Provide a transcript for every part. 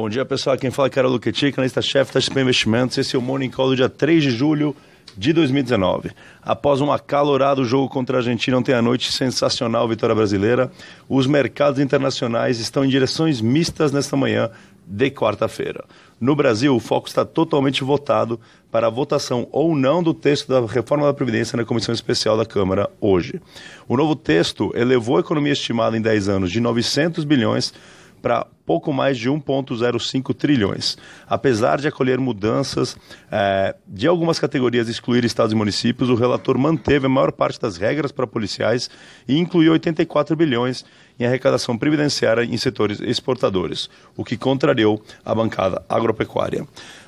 Bom dia, pessoal. Quem fala é Carol Luquetti, analista-chefe da XP Investimentos. Esse é o Morning Call do dia 3 de julho de 2019. Após um acalorado jogo contra a Argentina ontem à noite, sensacional vitória brasileira, os mercados internacionais estão em direções mistas nesta manhã de quarta-feira. No Brasil, o foco está totalmente votado para a votação ou não do texto da reforma da Previdência na Comissão Especial da Câmara hoje. O novo texto elevou a economia estimada em 10 anos de 900 bilhões para pouco mais de 1,05 trilhões. Apesar de acolher mudanças é, de algumas categorias excluir estados e municípios, o relator manteve a maior parte das regras para policiais e incluiu 84 bilhões em arrecadação previdenciária em setores exportadores, o que contrariou a bancada agropecuária.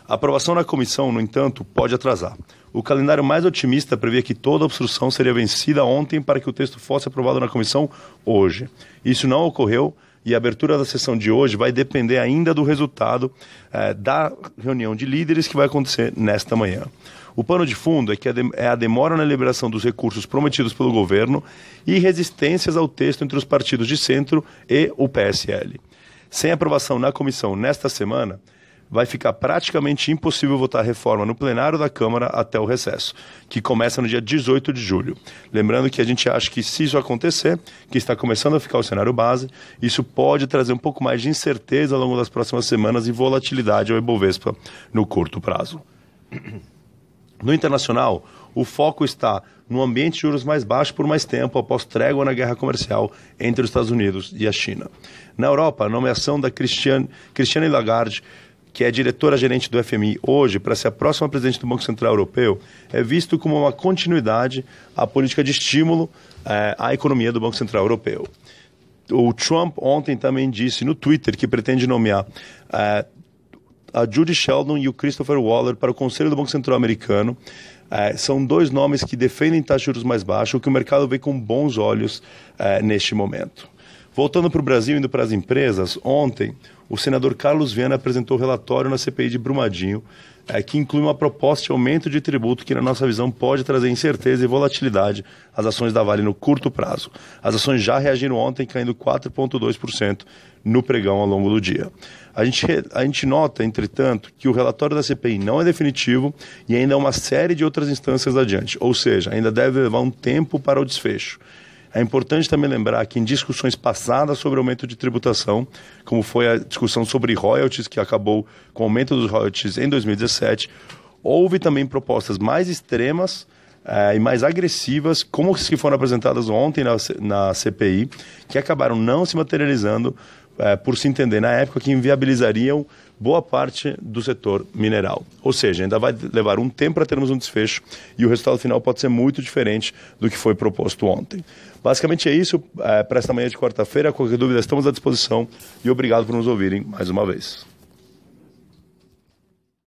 A aprovação na comissão, no entanto, pode atrasar. O calendário mais otimista previa que toda obstrução seria vencida ontem para que o texto fosse aprovado na comissão hoje. Isso não ocorreu e a abertura da sessão de hoje vai depender ainda do resultado eh, da reunião de líderes que vai acontecer nesta manhã. O pano de fundo é que é a demora na liberação dos recursos prometidos pelo governo e resistências ao texto entre os partidos de centro e o PSL. Sem aprovação na comissão nesta semana, vai ficar praticamente impossível votar reforma no plenário da Câmara até o recesso, que começa no dia 18 de julho. Lembrando que a gente acha que se isso acontecer, que está começando a ficar o cenário base, isso pode trazer um pouco mais de incerteza ao longo das próximas semanas e volatilidade ao Ibovespa no curto prazo. No internacional, o foco está no ambiente de juros mais baixo por mais tempo após trégua na guerra comercial entre os Estados Unidos e a China. Na Europa, a nomeação da Christiane, Christiane Lagarde que é diretora-gerente do FMI hoje, para ser a próxima presidente do Banco Central Europeu, é visto como uma continuidade à política de estímulo é, à economia do Banco Central Europeu. O Trump ontem também disse no Twitter que pretende nomear é, a Judy Sheldon e o Christopher Waller para o Conselho do Banco Central Americano. É, são dois nomes que defendem taxas de juros mais baixas, o que o mercado vê com bons olhos neste momento. Voltando para o Brasil, indo para as empresas, ontem o senador Carlos Viana apresentou o relatório na CPI de Brumadinho, é, que inclui uma proposta de aumento de tributo que, na nossa visão, pode trazer incerteza e volatilidade às ações da Vale no curto prazo. As ações já reagiram ontem, caindo 4,2% no pregão ao longo do dia. A gente, a gente nota, entretanto, que o relatório da CPI não é definitivo e ainda há uma série de outras instâncias adiante, ou seja, ainda deve levar um tempo para o desfecho. É importante também lembrar que em discussões passadas sobre aumento de tributação, como foi a discussão sobre royalties, que acabou com o aumento dos royalties em 2017, houve também propostas mais extremas eh, e mais agressivas, como as que foram apresentadas ontem na, na CPI, que acabaram não se materializando é, por se entender na época que inviabilizariam boa parte do setor mineral. Ou seja, ainda vai levar um tempo para termos um desfecho e o resultado final pode ser muito diferente do que foi proposto ontem. Basicamente é isso é, para esta manhã de quarta-feira. Qualquer dúvida, estamos à disposição e obrigado por nos ouvirem mais uma vez.